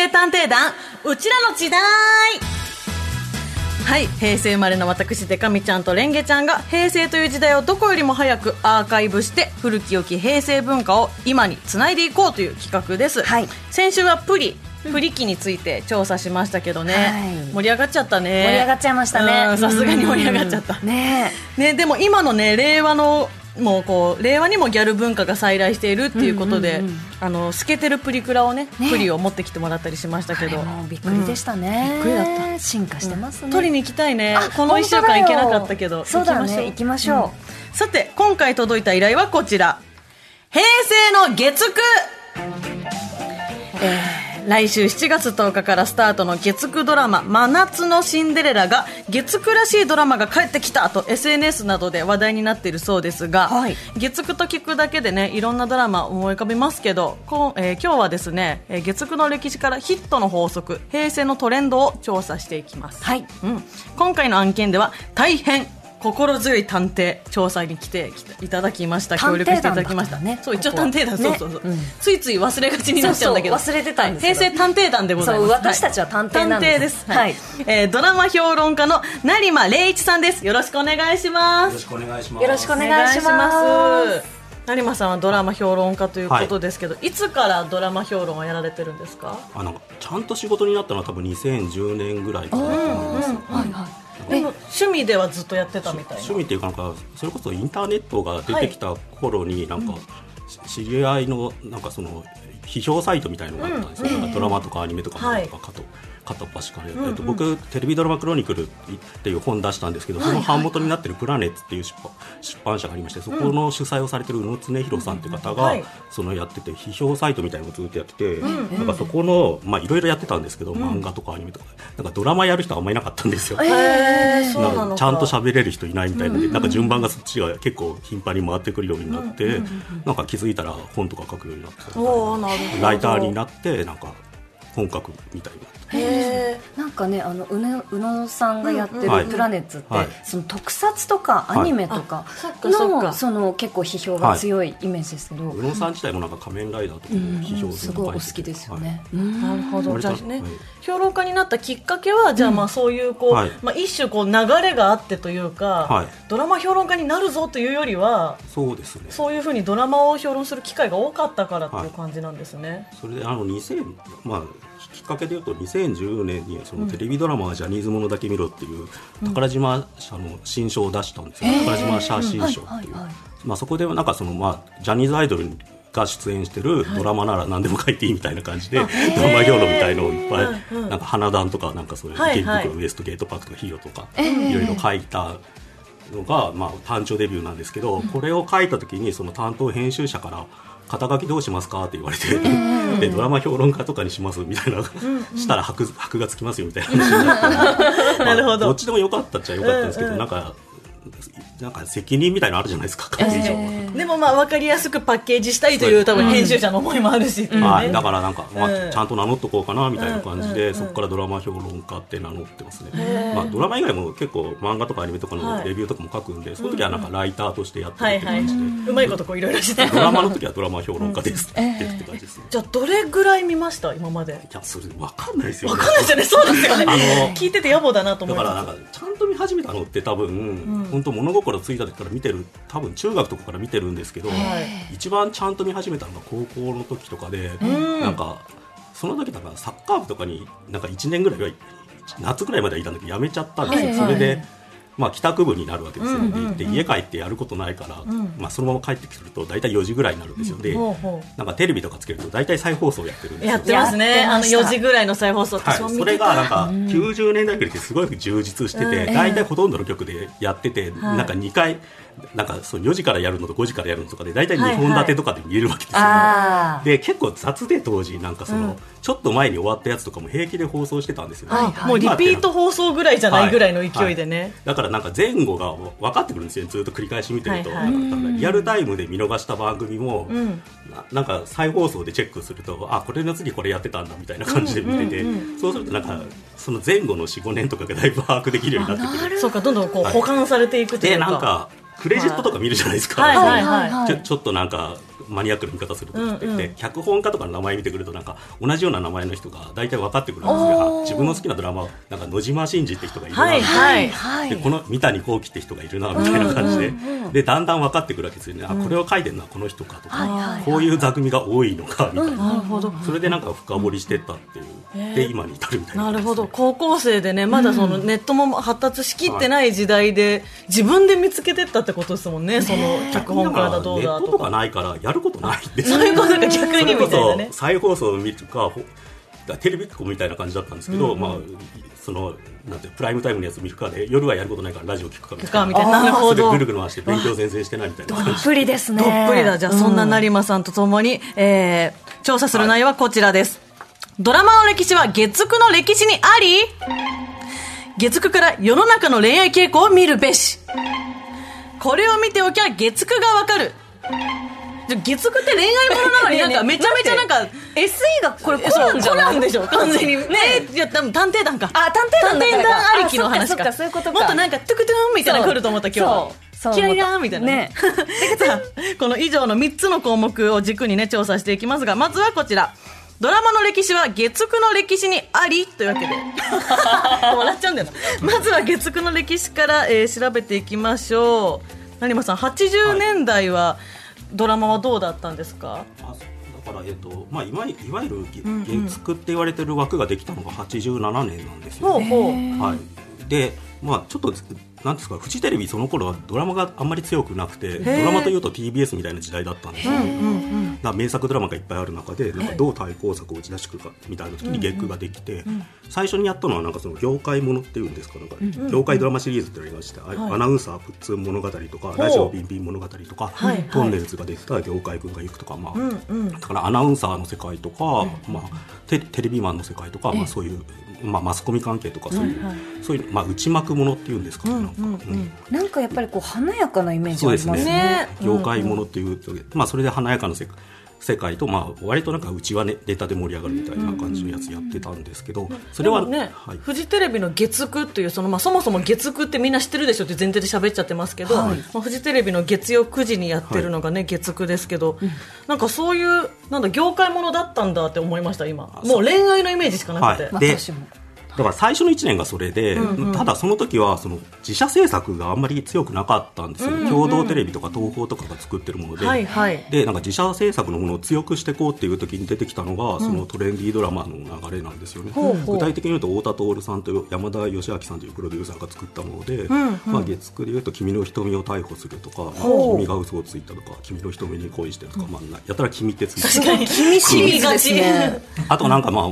成探偵団うちらの時代。はい平成生まれの私デカミちゃんとレンゲちゃんが平成という時代をどこよりも早くアーカイブして古き良き平成文化を今につないでいこうという企画です、はい。先週はプリプリ機について調査しましたけどね、はい。盛り上がっちゃったね。盛り上がっちゃいましたね。うんさすがに盛り上がっちゃった。うん。ねね、でも今のね令和のもうこう令和にもギャル文化が再来しているっていうことで、あの透けてるプリクラをねね。プリを持ってきてもらったりしましたけど、びっくりでしたね、びっくりだった。進化してますね、取りに行きたいね。あこの1週間行けなかったけどそうだね。行きましょう、さて今回届いた依頼はこちら。平成の月9えー来週7月10日からスタートの月9ドラマ「真夏のシンデレラ」が月9らしいドラマが帰ってきたと SNS などで話題になっているそうですが、はい。月9と聞くだけでねいろんなドラマ思い浮かびますけどこう、えー今日はですねえー月9の歴史からヒットの法則平成のトレンドを調査していきます。はい。うん、今回の案件では大変心強い探偵調査に来ていただきました協力していただきました。探偵団だからねそう一応探偵団、ねそうそうそう、うん。ついつい忘れがちになっちゃうんだけど。そうそう忘れてたんです平成探偵団でございます。そう私たちは探偵なんです。探偵です。はい。えードラマ評論家の成間礼一さんです。よろしくお願いします。よろしくお願いします。よろしくお願いします成間さんはドラマ評論家ということですけど、い、つからドラマ評論をやられてるんですか？あなんかちゃんと仕事になったのは多分2010年ぐらいかな。と思います。はいはいでも趣味ではずっとやってたみたいな。趣味っていうかなんかそれこそインターネットが出てきた頃になんか、知り合いのなんかその批評サイトみたいのがあったんですよ、なんかドラマとかアニメとかはいとかかと片っ端から、えっと、僕テレビドラマクロニクルっていう本出したんですけど、その版元になってるプラネッツっていう出版社がありましてそこの主催をされてる宇野恒弘さんっていう方が、はい。そのやってて批評サイトみたいなのをずっとやってて、なんかそこのまあいろいろやってたんですけど、漫画とかアニメとか。なんかドラマやる人はあんまりいなかったんですよ。へーなちゃんと喋れる人いないみたいなので、なんか順番がそっちが結構頻繁に回ってくるようになって、なんか気づいたら本とか書くようになってライターになってなんか本格みたいにななんかねあの宇野宇野さんがやってるプラネッツって、はい。その特撮とかアニメとかあそっかそっの、かその結構批評が強いイメージですけど、宇野さん自体もなんか仮面ライダーとかうん。も批評すごいお好きですよね、うんなるほど。じゃあね、はい。評論家になったきっかけはじゃあまあそういうこう、はい。まあ、一種こう流れがあってというか、はい。ドラマ評論家になるぞというよりはそうですね。そういうふうにドラマを評論する機会が多かったからっていう感じなんですね、それであの2000まあきっかけでいうと2010年にそのテレビドラマはジャニーズものだけ見ろっていう宝島社の新書を出したんですよ、宝島社新書っていう、はいはいはいまあ、そこでなんかその、まあ、ジャニーズアイドルが出演してるドラマなら何でも書いていいみたいな感じで、ドラマ評論みたいのをいっぱい、なんか花壇とかなんかそういうはい池袋、はいウエストゲートパークとかヒー。ローとか、いろいろ書いたのが、まあ、単調デビューなんですけど、これを書いた時にその担当編集者から肩書きどうしますかって言われて、でドラマ評論家とかにしますみたいな、したら箔箔がつきますよみたいな話になって。まあどっちでもよかったっちゃよかったんですけど、なんかなんか責任みたいなのあるじゃないですか書く以上は。でもまあ分かりやすくパッケージしたいという多分編集者の思いもあるし、っていうね。はい、だからなんか、まあうん。ちゃんと名乗っとこうかなみたいな感じで、うんそこからドラマ評論家って名乗ってますね、まあ、ドラマ以外も結構漫画とかアニメとかはい。のレビューとかも書くんで、その時はなんかライターとしてやってるはいはいって感じで、うまいことこういろいろして。ドラマの時はドラマ評論家ですって言って感じですね、じゃあどれぐらい見ました？今まで。いやそれ分かんないですよ、分かんないですよね。そうですよね。あの聞いてて野暮だなと思います。だからなんかちゃんと見始めたのって多分、本当物心ついた時から見てる多分中学とかから見てるんですけど、はい。一番ちゃんと見始めたのが高校の時とかで、ん。なんかその時なんかサッカー部とかになんか1年ぐらいは夏ぐらいまではいたんだけど辞めちゃったんですよ、はい。それで、まあ、帰宅部になるわけですよ、うんうんうん。で家帰ってやることないから、ん。まあ、そのまま帰ってくると大体4時ぐらいになるんですよ、でほうほなんかテレビとかつけると大体再放送やってるんですよ。やってますね。あのやってました4時ぐらいの再放送はい、それがなんか90年代ぐらいってすごい充実してて、うん。大体ほとんどの曲でやってて、はい。なんか2回なんかそう4時からやるのと5時からやるのとかで大体2本立てとかで見れるわけですよ、ねあで結構雑で当時なんかその、うん。ちょっと前に終わったやつとかも平気で放送してたんですよね、あはい。もうリピート放送ぐらいじゃないぐらいの勢いでね、だからなんか前後が分かってくるんですよずっと繰り返し見てると、はいはい。リアルタイムで見逃した番組も、うん。ななんか再放送でチェックするとあこれの次これやってたんだみたいな感じで見てて、うんうんそうするとなんかその前後の45年とかがだいぶ把握できるようになってくる。そうかどんどんこうはい。保管されていくというでかなんかクレジットとか見るじゃないですか、はいはいはいちょっとなんかマニアックな見方するときって、うんうん。で脚本家とかの名前見てくるとなんか同じような名前の人が大体分かってくるんですよ。あ自分の好きなドラマなんか野島真司って人がいるな、はいはいはい。でこの三谷幸喜って人がいるなみたいな感じで,、でだんだん分かってくるわけですよね、あこれを書いてるのはこの人かとか、はいはいこういう座組が多いのかみたいな、なるほど。それでなんか深掘りしてったっていう、で今に至るみたいななるほど。感高校生でねまだそのネットも発達しきってない時代で自分で見つけてったってことですもんねその脚本家だどうネットとかだとかないからやることないんでそういうことが逆にみたいなね再放送を見るかほテレビっ子みたいな感じだったんですけど、まあそのなんてプライムタイムのやつ見るかで夜はやることないからラジオ聞くかみたいなかみたいななるほどぐるぐる回して勉強全然してないみたいなどっぷりですねどっぷりだ。じゃあ、そんな成馬さんとともに、えー、調査する内容はこちらです。ドラマの歴史は月9の歴史にあり月9から世の中の恋愛傾向を見るべし。これを見ておきゃ月9がわかる。月9って恋愛ものなのになんかめちゃめちゃなんか、SE がこれコナンじゃなでしょ完全に。ねいや、多分探偵団か。あ探偵団探偵団ありきの話か。あそういうことか。もっとなんか、トゥクトゥンみたいなの来ると思った今日は。キラリラみたいなねさあ この以上の3つの項目を軸にね調査していきますがまずはこちら。ドラマの歴史は月9の歴史にありというわけで。笑っちゃうんだよな。まずは月9の歴史から、えー調べていきましょう。成馬さん80年代はドラマはどうだったんですか、あだから、えっとまあ、いわゆいわゆる月9って言われてる枠ができたのが87年なんですよ、ほうほう。はい、で、まあ、ちょっとなんですかフジテレビその頃はドラマがあんまり強くなくてドラマというと TBS みたいな時代だったんですよ、だから名作ドラマがいっぱいある中でなんかどう対抗策を打ち出してくるかみたいな時に月9ができて、最初にやったのはなんかその業界ものっていうんですかなん。か業界ドラマシリーズってありまして、あアナウンサー普通物語とかラジオビンビン物語とか、トンネルズが出てた業界軍が行くとか、まあだからアナウンサーの世界とか、まあ、テテレビマンの世界とか、まあ、そういう、まあ、マスコミ関係とかそういう、そういう、まあ、内幕ものっていうんですかね、なんか、うんなんかやっぱりこう華やかなイメージそうですね。ありますね。ね業界ものっていうと、まあ、それで華やかな世界世界と、まあ、割となんかうちはねネタで盛り上がるみたいな感じのやつやってたんですけど、それはでもね、はい、フジテレビの月9っていうその、まあ、そもそも月9ってみんな知ってるでしょって前提で喋っちゃってますけど、まあ、フジテレビの月曜9時にやってるのがね、月9ですけど、なんかそういうなんだ業界ものだったんだって思いました今。もう恋愛のイメージしかなくて、はい。で私もだから最初の1年がそれで、ただその時はその自社制作があんまり強くなかったんですよ、共同テレビとか東宝とかが作ってるもので、はいはい。でなんか自社制作のものを強くしていこうっていう時に出てきたのが、そのトレンディードラマの流れなんですよね、ほうほう。具体的に言うと太田徹さんと山田義明さんというプロデューサーが作ったもので、まあ、月9で言うと「君の瞳を逮捕する」とか「まあ君が嘘をついた」とか「君の瞳に恋してる」とか、まあ、やたら「君」ってついて確かに。厳しいですねあとなんかまあ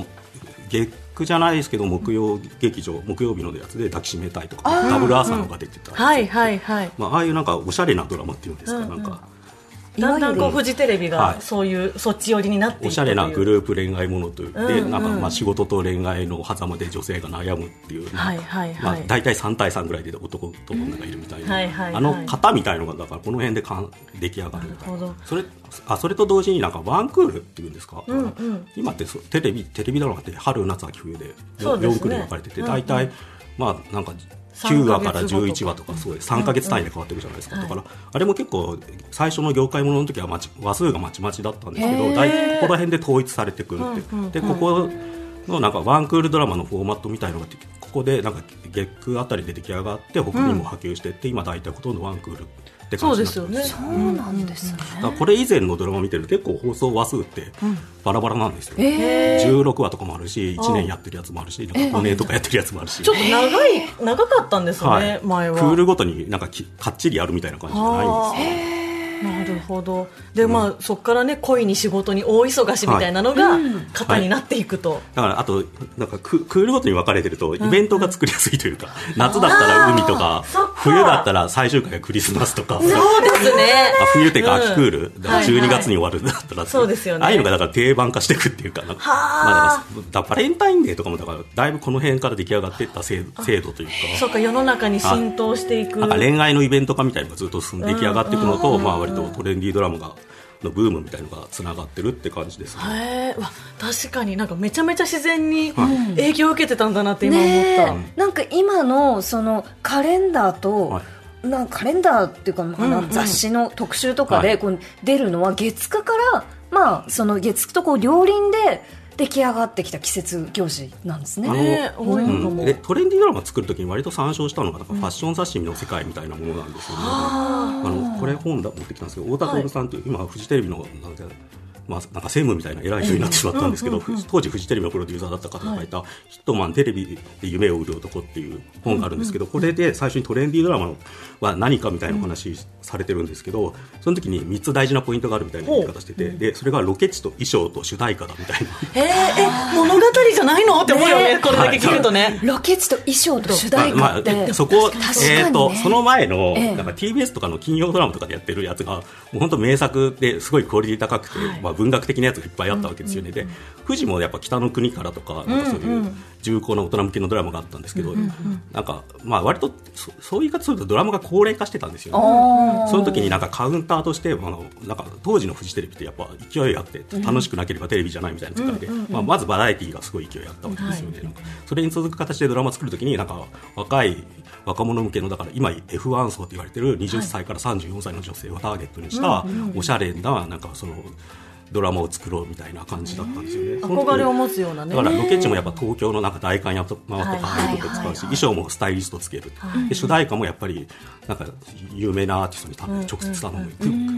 月9じゃないですけど木曜劇場木曜日のやつで抱きしめたいとかダブルアーサーのが出てたりはいはいはい。まあ、ああいうなんかおしゃれなドラマっていうんですか、なんかだんだんこうフジテレビはい。がそういうそっち寄りになっていおしゃれなグルループ恋愛ものという、でなんかまあ仕事と恋愛の狭間で女性が悩むっていう、はいはいはい。まあ、大体3対3ぐらいで男と女がいるみたいな、はいはいはいあの型みたいのがだからこの辺でかん出来上がるみたいな。それあそれと同時になんかワンクールっていうんですか、今ってそテレビテレビドラマって春夏秋冬でそうですね。4クールに分かれてて大体、まあなんか3 9話からヶ月後とか。11話とかそうです3か月単位で変わってるじゃないですか、だからあれも結構最初の業界ものの時はまち話数がまちまちだったんですけど大体ここら辺で統一されてくる。って、でここのなんかワンクールドラマのフォーマットみたいのがここでなんか月9あたりで出来上がって他にも波及していって、今大体ほとんどワンクールってそ感うですじになってますよね。そうなんですね。これ以前のドラマ見てると結構放送話数ってバラバラなんですよ、え16話とかもあるし1年やってるやつもあるしなんか5年とかやってるやつもあるし、ちょっと長い長かったんですよね、前は。クールごとになんかきかっちりやるみたいな感じじゃないんですよ。なるほど。で、まあそこからね恋に仕事に大忙しみたいなのが型になっていくと、だからあとなんかククールごとに分かれてるとイベントが作りやすいというか、夏だったら海とか冬だったら最終回がクリスマスとか。そうですね。あ冬っていうか秋クール、うんだから12月に終わるんだったら、そうですよね。ああいうのがだから定番化していくっていうかなんかはあ。まあ、だバレンタインデーとかもだからだいぶこの辺から出来上がっていった制度制度というか。そうか世の中に浸透していく。なんか恋愛のイベント化みたいなのがずっと出来上がっていくのと、まあ、割とトレンディードラマがのブームみたいなのがつながってるって感じですね。わ確かに。なんかめちゃめちゃ自然に影響を受けてたんだなって今思った、ねえ。なんか今のそのカレンダーとはい。なんかカレンダーっていうか、まあ雑誌の特集とかはい。でこう出るのは月9から、まあ、その月9とこう両輪で出来上がってきた季節行事なんですね。あのねうんでトレンディードラマ作るときに割と参照したのがなんかファッション雑誌の世界みたいなものなんですよね。あのこれ本だ持ってきたんですけど太田徹さんという、今フジテレビのなんかまあ、なんか専務みたいな偉い人になってしまったんですけど、当時フジテレビのプロデューサーだった方が書い。た「ヒットマンテレビで夢を売る男」っていう本があるんですけど、これで最初にトレンディードラマは何かみたいなお話されてるん。ですけど、その時に3つ大事なポイントがあるみたいな言い方してて、でそれがロケ地と衣装と主題歌だみたいな。えー、え物語じゃないの？って思うよねねこれだけ聞くとね、ロケ地と衣装と主題まあ歌って、まあ、そこ、確かにね。えー、とその前の、ええ。なんか TBS とかの金曜ドラマとかでやってるやつがもう本当名作ですごいクオリティ高くて、まあ、文学的なやつがいっぱいあったわけですよね、で富士もやっぱ北の国からとかなんかそういう重厚な大人向けのドラマがあったんですけど、なんかまあ割とそそういう言い方するとドラマが高齢化してたんですよね。その時になんかカウンターとして、あのなんか当時のフジテレビってやっぱ勢いあって楽しくなければテレビじゃないみたいな世界で、まあ、まずバラエティーがすごい勢いあったわけですよね、なんかそれに続く形でドラマ作る時になんか若い若者向けのだから今 F1 層と言われてる20歳から34歳の女性をターゲットにしたおしゃれななんかそのドラマを作ろうみたいな感じだったんですよね。憧れを持つようなね。だからロケ地もやっぱ東京のなんか代官山と回ってはいああいうこと使うし、衣装もスタイリストつける、で主題歌もやっぱりなんか有名なアーティストに多分直接頼む、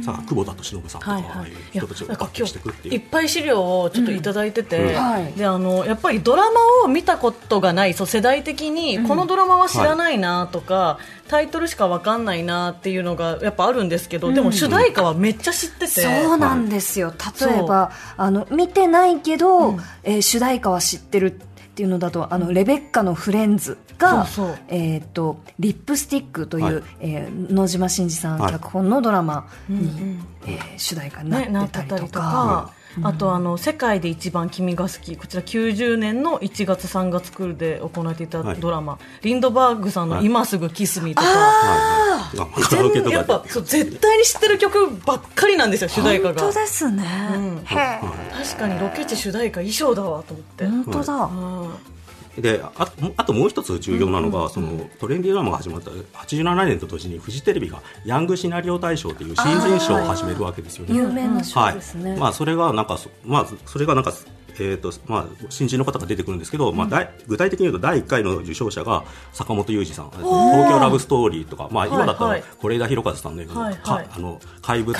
くさ久保田敏信さんとか、はいはい。ああいう人たちをなんか抜擢していくっていう。いっぱい資料をちょっといただいてて、うん。はい。であのやっぱりドラマを見たことがないそう世代的にこのドラマは知らないなとか、タイトルしかわかんないなっていうのがやっぱあるんですけど、でも主題歌はめっちゃ知ってて、そうなんですよ、例えばあの見てないけど、えー主題歌は知ってるっていうのだと「あのレベッカのフレンズが」そうそう。えー、とリップスティックという、はい。えー野島真司さんはい。脚本のドラマに、えー主題歌にね、ななっっててたりとか。か、あとあの「世界で一番君が好き」こちら90年の1月3月クールで行われていたはい。ドラマ、リンドバーグさんの「はい。今すぐキスミ」とか、カラオケとやっかでぱそう絶対に知ってる曲ばっかりなんですよ主題歌が。本当ですね、へえ。確かにロケ地主題歌衣装だわと思って、本当だ、うんであもあともう一つ重要なのが、そのトレンディードラマが始まった87年と同時にフジテレビがヤングシナリオ大賞という新人賞を始めるわけですよね。有名な賞ですね、はい。まあ、それがなんかそ、まあ、それがなんか、えーとまあ、新人の方が出てくるんですけど、まあ、だい具体的に言うと第1回の受賞者が坂本雄二さん。東京ラブストーリーとか、まあ、今だったはい。ら是枝裕和さんのような、はいかはい。あの怪物。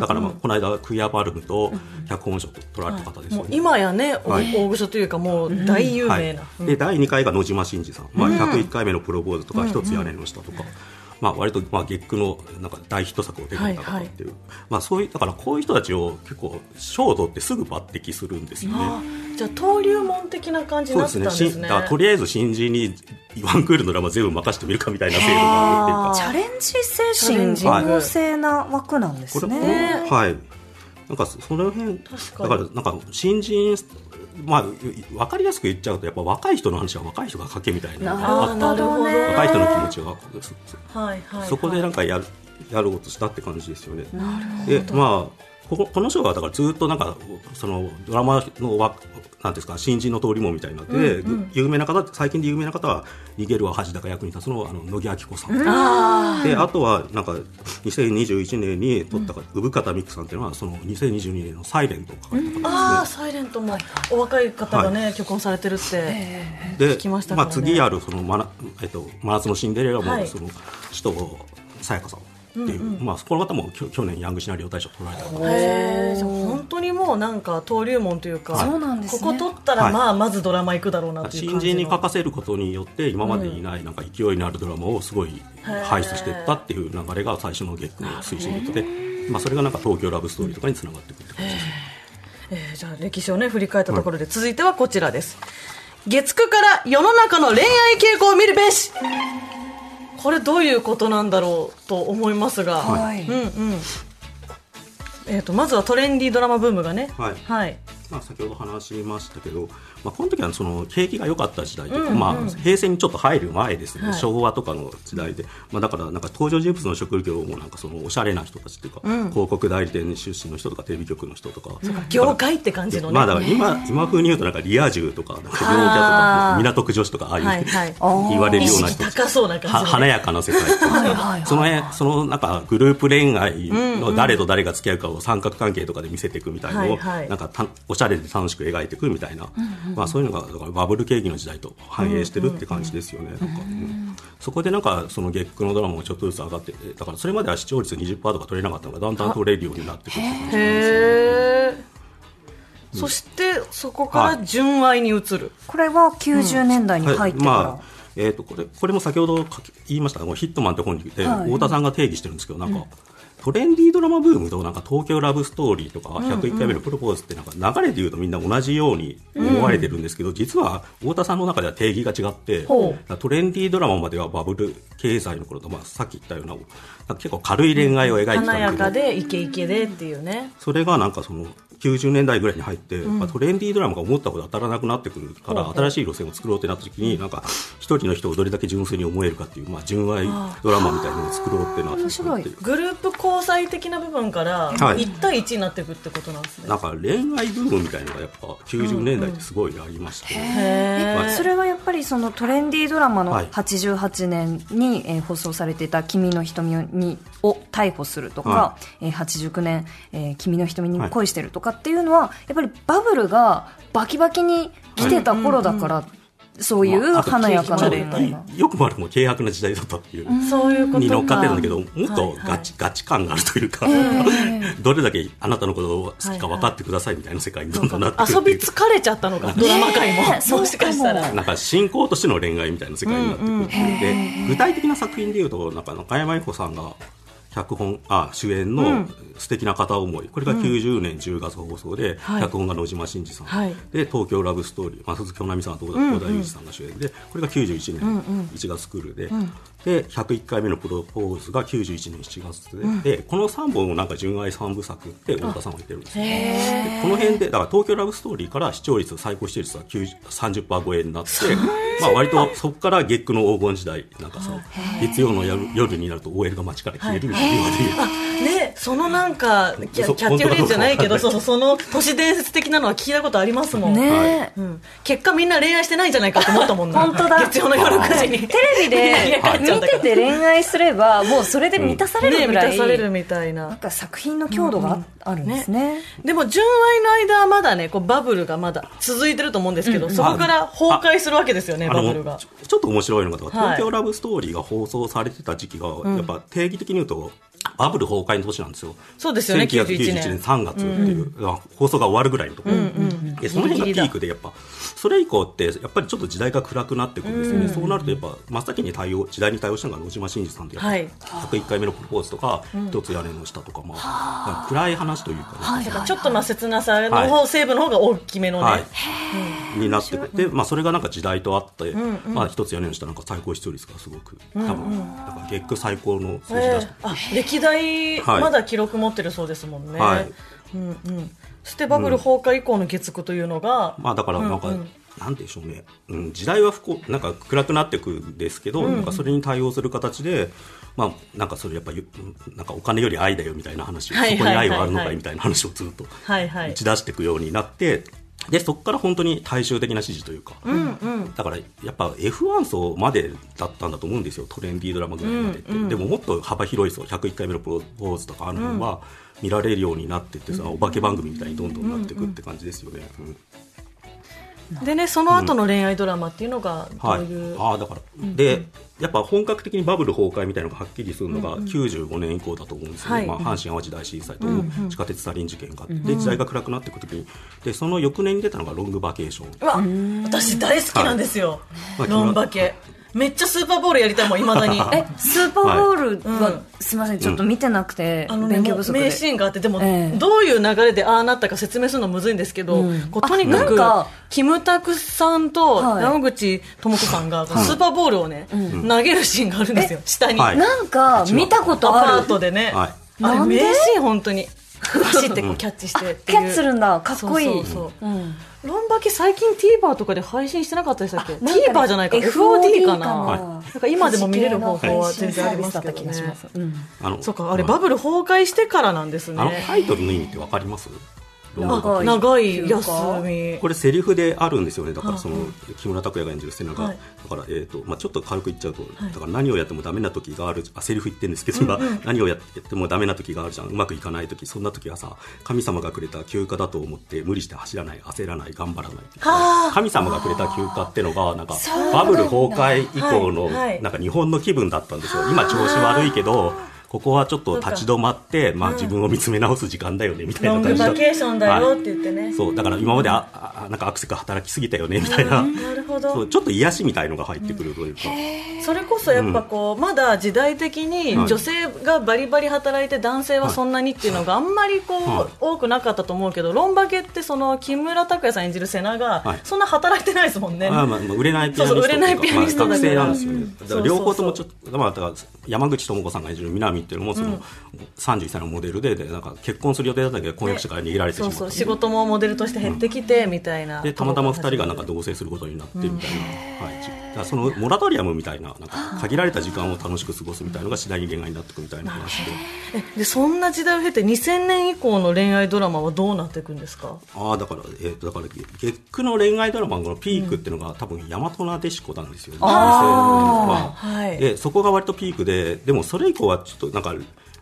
だから、まあ、この間クイアパルムと脚本賞を取られた方ですよね。もう今やね、おはい。大御所というかもう大有はい。名な、うん。で第2回が野島真司さん、まあ、101回目のプロポーズとか、一つ屋根の下とか、まあ、割とまあ月9のなんか大ヒット作を手掛けた方っていう、まあ、そういうだからこういう人たちを結構賞を取ってすぐ抜擢するんですよね。あじゃあ登竜門的な感じになってたんですしね。だからとりあえず新人にワンクールのドラマ全部任せてみるかみたいな制度があるっていうか。チャレンジチャレンジ精神旺盛な枠なんですね、はい。なんかその辺だからなんか新人まあ分かりやすく言っちゃうとやっぱ若い人の話は若い人が書けみたいな。のがあったなるほどね若い人の気持ちが。そはいはいそこでなんかやるやろうとしたって感じですよね。でまあこここの章はだからずっとなんかそのドラマのわなんていうんですか新人の通りもみたいになって、有名な方最近で有名な方は逃げるは恥だが役に立つのあの乃木明子さん、あであとはなんか2021年に撮った産方美久さんっていうのはその2022年の「サイレントを書かれたーあー方サイレントもお若い方がね、脚本されてるって、ですね。聞きましたまあ、次あるその、まなえっと、真夏のシンデレラも、はい。その首藤さやかさんっていう、まあ、この方もきょ去年ヤングシナリオ大賞取られた方。へえじゃあ本当にもうなんか登竜門というか、そうなんですね。ここ取ったら、はい。まあまずドラマ行くだろうなっていう新感じの。人に書かせることによって今までにないなんか勢いのあるドラマをすごい輩出していったっていう流れが最初の月9の推進力で、まあ、それがなんか東京ラブストーリーとかにつながっていくって感じですね。えーじゃあ歴史をね振り返ったところで、続いてはこちらです。月9から世の中の恋愛傾向を見るべしこれどういうことなんだろうと思いますが、はい。うんうん。えー、とまずはトレンディードラマブームがね。はい。はい、まあ、先ほど話しましたけど、まあ、この時はその景気が良かった時代というか、まあ、平成にちょっと入る前ですね、はい。昭和とかの時代で、まあ、だからなんか登場人物の職業もなんかそのおしゃれな人たちというか、広告代理店出身の人とかテレビ局の人とか。業界って感じのね。まあだから今今風に言うとなんかリア充とかなんか陽キャとか港区女子とかああいう、はいはい。言われる意ような人識高そうな感じのね。は華やかな世界とか。はいはいその辺そのなんかグループ恋愛の誰と誰が付き合うかを三角関係とかで見せていくみたいなのを、はいはい。なんかたおしゃれで楽しく描いていくみたいな、まあ、そういうのがだからバブル景気の時代と反映してるって感じですよね、なんかうん。そこでなんかその月9のドラマもちょっとずつ上がっててだからそれまでは視聴率20%とか取れなかったのがだんだん取れるようになってくるって感じなんですよへえ。そして、そこから純愛に移る。これは90年代に入ってから、まあえー、とこれこれも先ほど言いましたがこのヒットマンって本にで、はい。太田さんが定義してるんですけどなんか、トレンディードラマブームとなんか東京ラブストーリーとか101回目のプロポーズってなんか流れで言うとみんな同じように思われてるんですけど、実は太田さんの中では定義が違ってほトレンディードラマまではバブル経済の頃と、まあ、さっき言ったようなな結構軽い恋愛を描いてたん華やかでイケイケでっていうね。それがなんかその90年代ぐらいに入って、まあトレンディードラマが思ったほど当たらなくなってくるから、新しい路線を作ろうってなった時に、なんか一人の人をどれだけ純粋に思えるかっていう、まあ、純愛ドラマみたいなのを作ろうってなって面白い。グループ交際的な部分からはい。1対1になっていくってことなんですね。なんか恋愛ブームみたいなのがやっぱ90年代ってすごいありまして、へー。まあそれはやっぱりそのトレンディードラマのはい。88年に、えー放送されていた「君の瞳に」を逮捕するとか、はえー89年、えー君の瞳に恋してる」とかっていうのは、やっぱりバブルがバキバキに来てた頃だから、そういう華やかな恋まあ。よくも悪くも軽薄な時代だったっていう。そういうことか。に乗っかってるんだけど、もっとはいはいガチ、ガチ感があるというか、どれだけあなたのことを好きか分かってくださいみたいな世界にどんどんなってくる遊び疲れちゃったのか、ドラマ界も。ねえもしかしたら。なんか信仰としての恋愛みたいな世界になってくるで具体的な作品でいうとなんか中山由子さんが脚本あ主演の「素敵な片思い」これが90年10月放送で、はい。脚本が野島伸司さん、はい。で東京ラブストーリー、まあ、鈴木保奈美さんと小田小田裕二さんが主演でこれが91年1月クールで、で101回目のプロポーズが91年7月で,、でこの3本をなんか純愛3部作って太田さんは言ってるんですこの辺でだから東京ラブストーリーから視聴率最高視聴率は90 30%超えになって、まあ、割とそこから月9の黄金時代なんかさ月曜の夜夜になると OL が街から消えるみたいな言われる。ね、そのなんかキャそキャッチフレーズじゃないけどそのその都市伝説的なのは聞いたことありますもん、ね。うん、結果みんな恋愛してないんじゃないかと思ったもんな。本当だ。月曜の夜9時に。テレビでちゃうんだから見てて恋愛すればもうそれで満たされね満るぐらい、たされるみたいな。なんか作品の強度があ,、るんですね。でも純愛の間はまだねこうバブルがまだ続いてると思うんですけど、そこから崩壊するわけですよねあのバブルが。ちょちょっと面白いのがはい。東京ラブストーリーが放送されてた時期が、やっぱ定義的に言うとバブル崩壊の年なんですよ。そうですよね91 1991年年。3月っていう、放送が終わるぐらいのところ、でその辺がピークでやっぱそれ以降ってやっぱりちょっと時代が暗くなってくるんですよね、そうなるとやっぱ真っ先に対応時代に対応したのが野島伸司さんではい。101回目のプロポーズとか、一つ屋根の下とか、まあ、暗い話というかね、だからちょっとまあ切なさの方、西部の方が大きめのね、はい、になってくて、まあ、それがなんか時代とあって、まあ、一つ屋根の下なんか最高視聴率がすごく、多分。なんか月9最高の数字出した、えー。あ歴代はいまだ記録持ってるそうですもんね、はい。うんうん、そしてバブル崩壊以降の月9というのが、まあ、だからなんか、なんでしょうね、うん、時代は不幸なんか暗くなっていくんですけど、なんかそれに対応する形で、まあ、なんかそれやっぱりなんかお金より愛だよみたいな話を、はいはいそこに愛はあるのはいはいかいみたいな話をずっとはいはい。打ち出していくようになって。でそこから本当に大衆的な支持というか、だからやっぱ F1 層までだったんだと思うんですよ。トレンディードラマぐらいまでって、でももっと幅広い層101回目のプロポーズとかあの辺は見られるようになってってさ、お化け番組みたいにどんどんなっていくって感じですよね、うんでねその後の恋愛ドラマっていうのがどはい。ういう、、ああだから、でやっぱ本格的にバブル崩壊みたいなのがはっきりするのが95年以降だと思うんですよ、はい。まあ、阪神・淡路大震災と地下鉄サリン事件があって、で時代が暗くなっていく時にでその翌年に出たのがロングバケーション。うわ私大好きなんですよ、はい。ロンバケめっちゃスーパーボールやりたいもんいまだに。えスーパーボールは、うん。すみませんちょっと見てなくて、あのね、勉強不足で。名シーンがあってでも、ええ。どういう流れでああなったか説明するのむずいんですけど、こうとにかあなんくかキムタクさんとはい。山口智子さんがスーパーボールをね、投げるシーンがあるんですよ下に、はい。なんか見たことアパあるートでね、はい。あれ名シーン本当に。走ってこうキャッチしてっていう。キャッチするんだ。かっこいいそう。そうそううんロンバケ最近 TVer とかで配信してなかったでしたっけ？ね TVer じゃないか FOD かな。かな？なんか今でも見れる方法は全然ありますけどね。あのそうかあれバブル崩壊してからなんですあのねタイトルの意味ってわかります？長い。長い。休み。これセリフであるんですよね。だからそのは木村拓哉が演じる背中、はい。だから、えーとまあ、ちょっと軽く言っちゃうと、だから何をやってもダメな時があるあセリフ言ってるんですけど、今何をやってもダメな時があるじゃん。うまくいかない時そんな時はさ神様がくれた休暇だと思って無理して走らない焦らない頑張らない神様がくれた休暇ってのがなんかバブル崩壊以降のはいはい。なんか日本の気分だったんですよ。今調子悪いけどここはちょっと立ち止まって、まあ、自分を見つめ直す時間だよねみたいロングな感じだ。バケーションだよはい。って言ってね、そうだから今までああなんかアクセク働きすぎたよねみたいな、なるほど。ちょっと癒しみたいのが入ってくるというか、それこそやっぱこう、まだ時代的にはい。女性がバリバリ働いて男性はそんなにっていうのがあんまりこう、はい。多くなかったと思うけどロンバケってその木村拓哉さん演じる瀬名がはい。そんな働いてないですもんね、あまあまあ売れないピアニストそうそう売れないピアニストだか学生なんですよね、うん。だから両方ともちょっと、まあ、だから山口智子さんが演じる南っていうのもその、31歳のモデルででなんか結婚する予定だったけど婚約者から逃げられてしまった。そうそう仕事もモデルとして減ってきてみたいな、でたまたま2人がなんか同棲することになってみたいな、はい、そのモラトリアムみたいななんか限られた時間を楽しく過ごすみたいなのが次第に恋愛になっていくみたいな話で。えでそんな時代を経て2000年以降の恋愛ドラマはどうなっていくんですか？ああだから、えー、とだから月9の恋愛ドラマのピークっていうのが、多分大和なでしこなんですよ、ね、あー。2000はい。でそこが割とピークででもそれ以降はちょっとなんか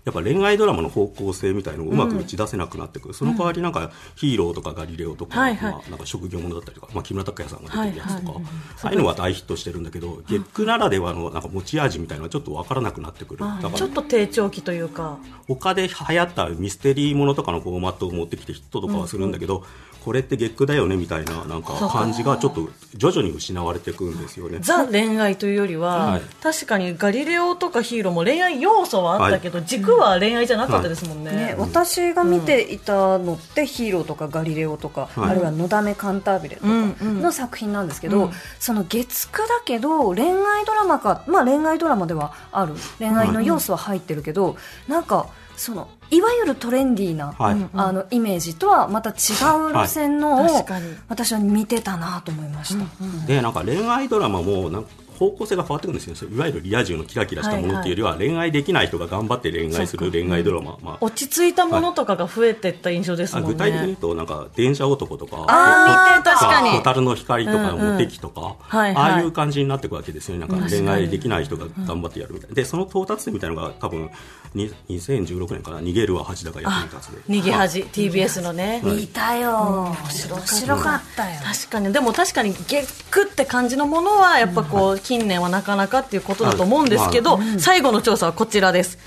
やっぱ恋愛ドラマの方向性みたいのをうまく打ち出せなくなってくる、その代わりなんかヒーローとかガリレオとか,、まあ、なんか職業ものだったりとか、まあ、木村拓哉さんが出てるやつとか、ああいうのは大ヒットしてるんだけど月9ならではのなんか持ち味みたいなのがちょっと分からなくなってくる。だからちょっと低調期というか。他で流行ったミステリーものとかのフォーマットを持ってきてヒットとかはするんだけど、これって月9だよねみたいななんか感じがちょっと徐々に失われていくんですよね。ザ恋愛というよりは、はい。確かにガリレオとかヒーローも恋愛要素はあったけど、軸は恋愛じゃなかったですもんね。ね、私が見ていたのって、ヒーローとかガリレオとか、はい。あるいはのだめカンタービレとかうんうんの作品なんですけど、うん。その月9だけど恋愛ドラマか、まあ、恋愛ドラマではある。恋愛の要素は入ってるけど、なんかそのいわゆるトレンディーな、はい。あのイメージとはまた違う路線のを、はい私は見てたなと思いました。でなんか恋愛ドラマもなん。か方向性が変わってくるんですよ。いわゆるリア充のキラキラしたものっていうよりは、恋愛できない人が頑張って恋愛する恋愛ドラマ、まあ、落ち着いたものとかが増えていった印象ですもんね。あ具体的に言うとなんか電車男とかあ蛍の光とかモテキとか、はいはい。ああいう感じになっていくわけですよね。なんか恋愛できない人が頑張ってやるみたいな、でその到達点みたいなのが多分に2016年から逃げるは恥だが役に立つで。逃げ恥、TBS のね。見たよ、面白かった。よ。確かに。でも確かに月9って感じのものはやっぱこう近年はなかなかっていうことだと思うんですけど、最後の調査はこちらです。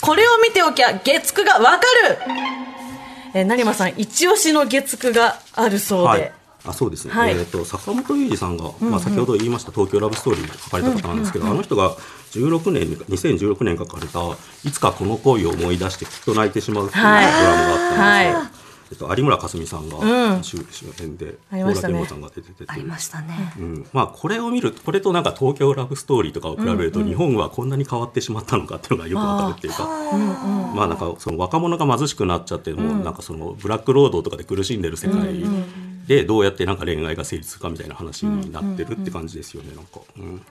これを見ておきゃ月9がわかる。えー成馬さん一押しの月9があるそうで、はい。あそうです。ね、はい。えー、と坂本龍二さんが、まあ、先ほど言いました「東京ラブストーリー」書かれた方なんですけど、あの人が16年に2016年書かれた「いつかこの恋を思い出してきっと泣いてしまう」っていうドはいラマがあったんですよ、はいえっと、有村架純さんがうん。主,、主演で高良健吾さんが出てて。ありましたね。うん。まあ、これを見るこれとなんか東京ラブストーリーとかを比べると、日本はこんなに変わってしまったのかっていうのがよくわかるっていうか、まあなんかその若者が貧しくなっちゃっても、なんかそのブラック労働とかで苦しんでる世界でどうやってなんか恋愛が成立するかみたいな話になってるって感じですよねなんか、うん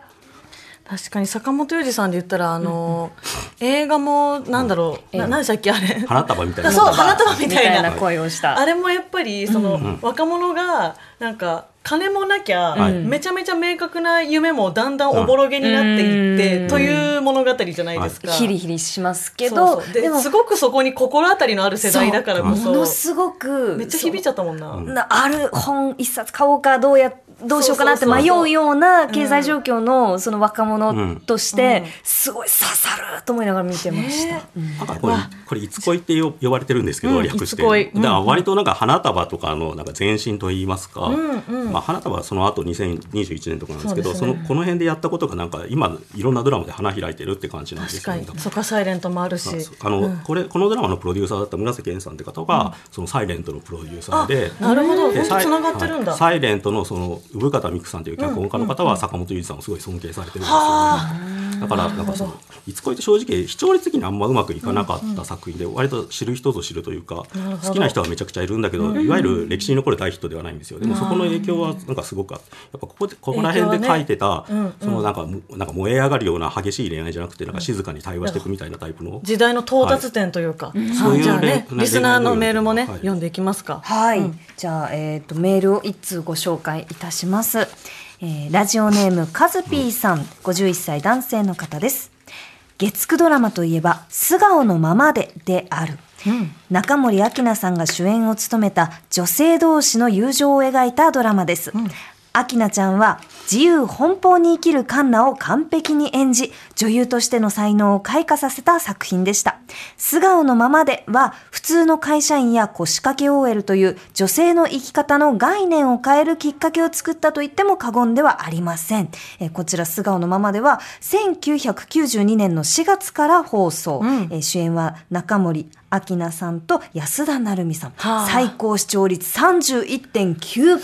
確かに坂本龍二さんで言ったらあの、映画もなんだろう、な何でしたっけあれ？花束みたいな。そう花束みみたいな声をした。あれもやっぱりその、若者がなんか金もなきゃ、はい。めちゃめちゃ明確な夢もだんだんおぼろげになっていって、うん。という物語じゃないですか。ヒリヒリしますけそどうそう。ででもすごくそこに心当たりのある世代だからこそものすごくめっちゃ響いちゃったもんな。ある本一冊買おうかどうやどうしようかなって迷うような経済状況のその若者としてすごい刺さると思いながら見てました。なん。かこれこれいつ恋ってよ呼ばれてるんですけど、うん。略して。うん。だから割となんか花束とかのなんか前身といいますか、んうん。まあ、花束はその後2021年とかなんですけどそね。のこの辺でやったことがなんか今いろんなドラマで花開いてるって感じなんですよね確かに。そこはサイレントもあるし。あの、これこのドラマのプロデューサーだった村瀬健さんって方が、そのサイレントのプロデューサーで。なるほど、でサイ本当つながってるんだ。はい。サイレントのその産方美久さんという脚本家の方は坂本龍一さんをすごい尊敬されてるんですよね。だからなんかそのいつこいって正直視聴率的にあんまうまくいかなかった作品で割と知る人ぞ知るというか好きな人はめちゃくちゃいるんだけどいわゆる歴史に残る大ヒットではないんですよ。でもそこの影響はなんかすごくあってやっぱここでここら辺で書いてたそのなんかなんか燃え上がるような激しい恋愛じゃなくてなんか静かに対話していくみたいなタイプの。時代の到達点というか、はい。そういうねねリスナーのメールもね、はい。読んでいきますか。はい、じゃあ、えー、とメールを一通ご紹介いたします、えーラジオネームカズピーさん、51歳男性の方です。月9ドラマといえば「素顔のままで」である、中森明菜さんが主演を務めた女性同士の友情を描いたドラマです、明菜ちゃんは自由奔放に生きるカンナを完璧に演じ、女優としての才能を開花させた作品でした。素顔のままでは、普通の会社員や腰掛け OL という女性の生き方の概念を変えるきっかけを作ったと言っても過言ではありません。えーこちら素顔のままでは、1992年の4月から放送。えー主演は中森明菜さんと安田成美さん。はあ。最高視聴率31.9%。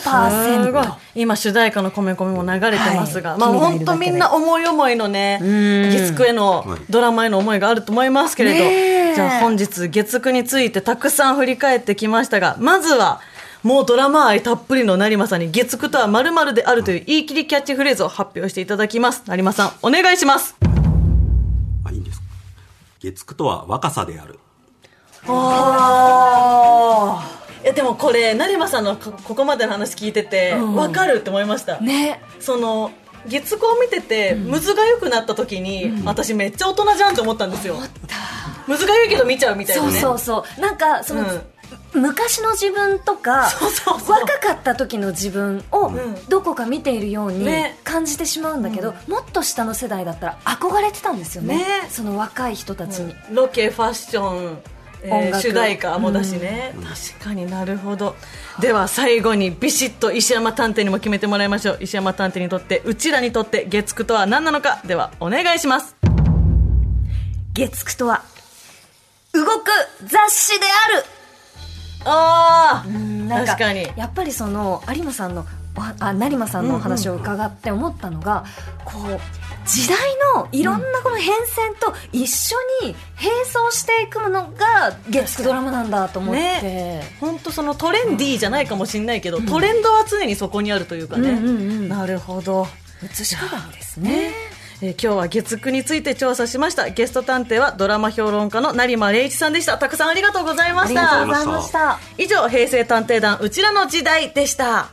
すごい。今主題歌の米米も流れてますが、まあはい君がい本当みんな思い思いのね月9へのはいドラマへの思いがあると思いますけれど、ねえ。じゃあ本日月9についてたくさん振り返ってきましたがまずはもうドラマ愛たっぷりの成馬さんに月9とは〇〇であるという言い切りキャッチフレーズを発表していただきます。成馬さんお願いします。あいいんですか？月9とは若さであるあいやでもこれ成馬さんのこここまでの話聞いてて分かるって思いました、ね。その月9を見てて、ムズが良くなった時に、私めっちゃ大人じゃんって思ったんですよ。ムズが良いけど見ちゃうみたいな。そうねそうそう。なんか、その、昔の自分とか若かった時の自分をん。どこか見ているようにね。感じてしまうんだけど、もっと下の世代だったら憧れてたんですよね。ね。その若い人たちに、ロケファッション、えー主題歌もだしね、確かになるほど。では最後にビシッと石山探偵にも決めてもらいましょう。石山探偵にとってうちらにとって月9とは何なのか。ではお願いします。月9とは動く雑誌である。ああ確かに。やっぱりその有馬さんのあ成馬さんのお話を伺って思ったのが、こう時代のいろんなこの変遷と一緒に並走していくのが月9ドラマなんだと思って、ね。本当そのトレンディーじゃないかもしれないけど、トレンドは常にそこにあるというかね、うんうんうん。なるほど。映し鏡ですね。えー今日は月9について調査しました。ゲスト探偵はドラマ評論家の成間礼一さんでした。たくさんありがとうございまありがとしたうございました。以上平成探偵団うちらの時代でした